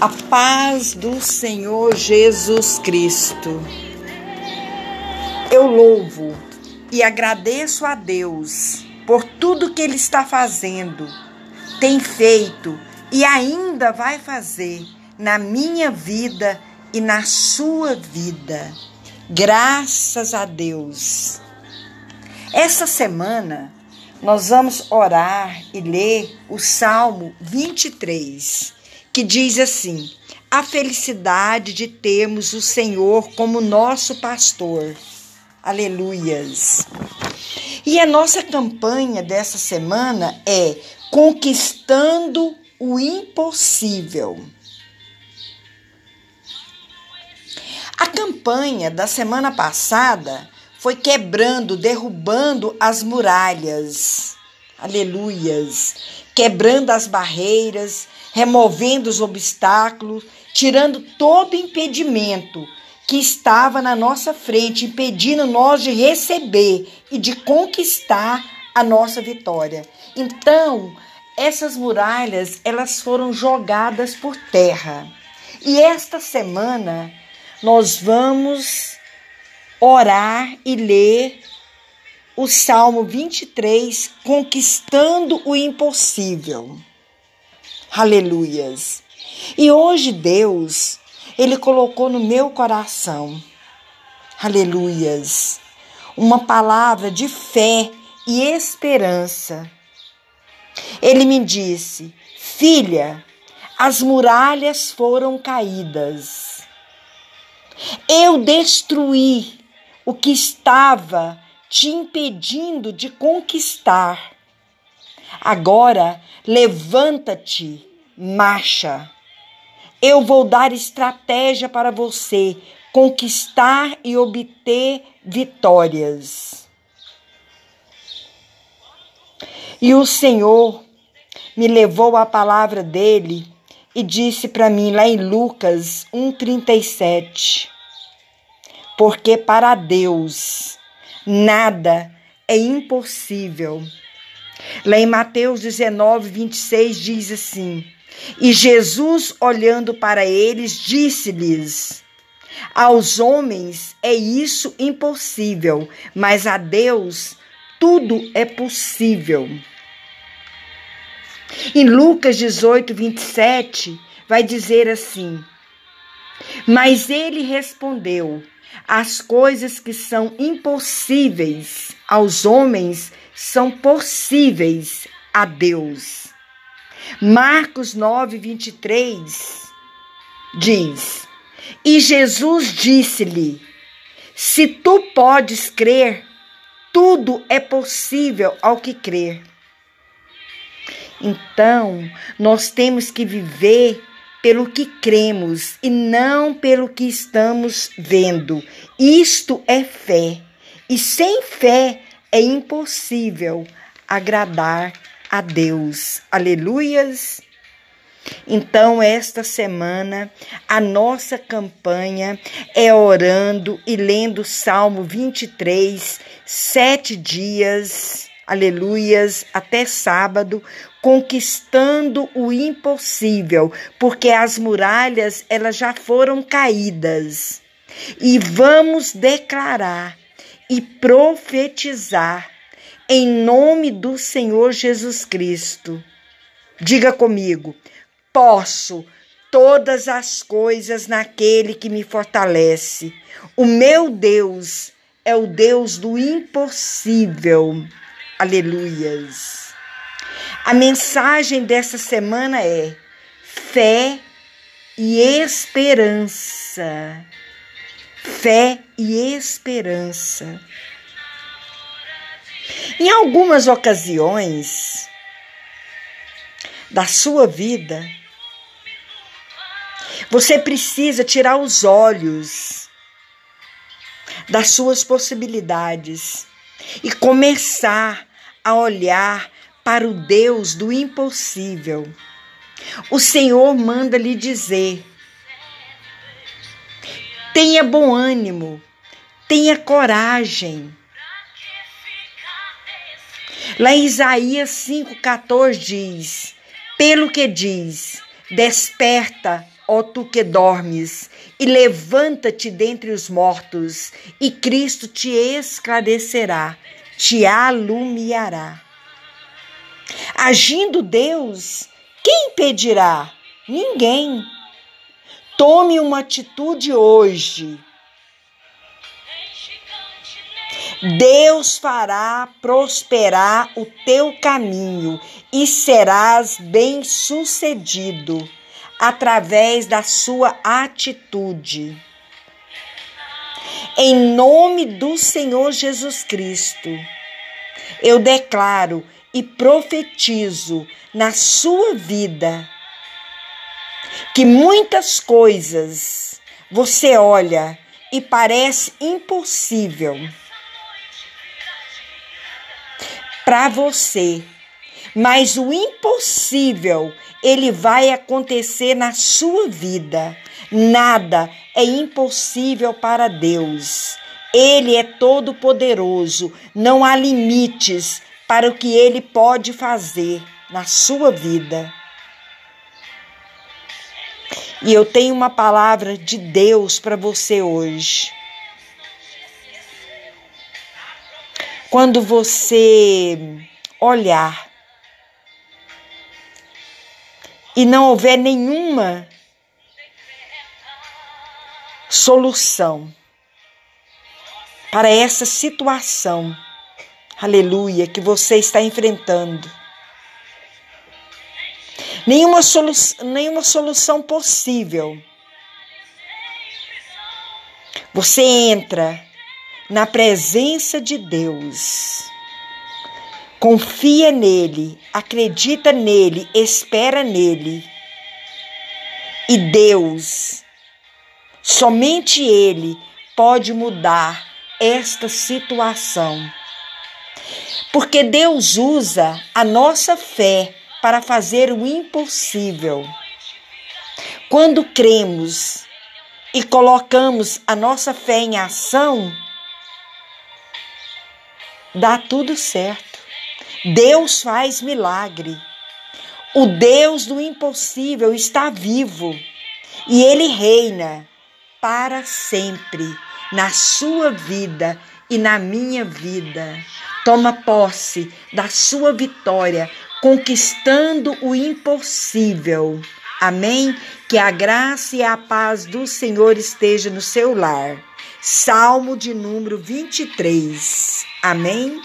A paz do Senhor Jesus Cristo. Eu louvo e agradeço a Deus por tudo que Ele está fazendo, tem feito e ainda vai fazer na minha vida e na sua vida. Graças a Deus. Essa semana nós vamos orar e ler o Salmo 23 que diz assim: a felicidade de termos o Senhor como nosso pastor. Aleluias. E a nossa campanha dessa semana é Conquistando o Impossível. A campanha da semana passada foi quebrando, derrubando as muralhas. Aleluias. Quebrando as barreiras, removendo os obstáculos, tirando todo impedimento que estava na nossa frente, impedindo nós de receber e de conquistar a nossa vitória. Então, essas muralhas, elas foram jogadas por terra. E esta semana nós vamos orar e ler o Salmo 23, conquistando o impossível. Aleluias. E hoje Deus, Ele colocou no meu coração, aleluias, uma palavra de fé e esperança. Ele me disse: Filha, as muralhas foram caídas. Eu destruí o que estava te impedindo de conquistar. Agora levanta-te, marcha. Eu vou dar estratégia para você conquistar e obter vitórias. E o Senhor me levou a palavra dele e disse para mim lá em Lucas 1:37, porque para Deus nada é impossível. Lá em Mateus 19, 26 diz assim: E Jesus, olhando para eles, disse-lhes: Aos homens é isso impossível, mas a Deus tudo é possível. Em Lucas 18, 27, vai dizer assim: Mas ele respondeu: As coisas que são impossíveis aos homens são possíveis a Deus. Marcos 9, 23 diz: E Jesus disse-lhe: Se tu podes crer, tudo é possível ao que crer. Então, nós temos que viver pelo que cremos e não pelo que estamos vendo. Isto é fé. E sem fé é impossível agradar a Deus. Aleluias! Então, esta semana, a nossa campanha é orando e lendo Salmo 23, sete dias, aleluias, até sábado, conquistando o impossível, porque as muralhas elas já foram caídas. E vamos declarar e profetizar em nome do Senhor Jesus Cristo. Diga comigo: posso todas as coisas naquele que me fortalece. O meu Deus é o Deus do impossível. Aleluias. A mensagem dessa semana é fé e esperança fé e esperança. Em algumas ocasiões da sua vida, você precisa tirar os olhos das suas possibilidades e começar a olhar para o Deus do impossível. O Senhor manda lhe dizer: Tenha bom ânimo, tenha coragem. Lá em Isaías 5,14 diz: Pelo que diz, Desperta, ó tu que dormes, e levanta-te dentre os mortos, e Cristo te esclarecerá, te alumiará. Agindo Deus, quem impedirá? Ninguém. Tome uma atitude hoje. Deus fará prosperar o teu caminho e serás bem-sucedido através da sua atitude. Em nome do Senhor Jesus Cristo, eu declaro e profetizo na sua vida que muitas coisas você olha e parece impossível para você, mas o impossível ele vai acontecer na sua vida. Nada é impossível para Deus. Ele é todo poderoso, não há limites para o que ele pode fazer na sua vida. E eu tenho uma palavra de Deus para você hoje. Quando você olhar e não houver nenhuma solução para essa situação, aleluia, que você está enfrentando, nenhuma, solu nenhuma solução possível. Você entra na presença de Deus. Confia nele, acredita nele, espera nele. E Deus, somente Ele pode mudar esta situação. Porque Deus usa a nossa fé para fazer o impossível. Quando cremos e colocamos a nossa fé em ação, dá tudo certo. Deus faz milagre. O Deus do impossível está vivo e ele reina para sempre na sua vida e na minha vida. Toma posse da sua vitória conquistando o impossível. Amém? Que a graça e a paz do Senhor esteja no seu lar. Salmo de número 23. Amém?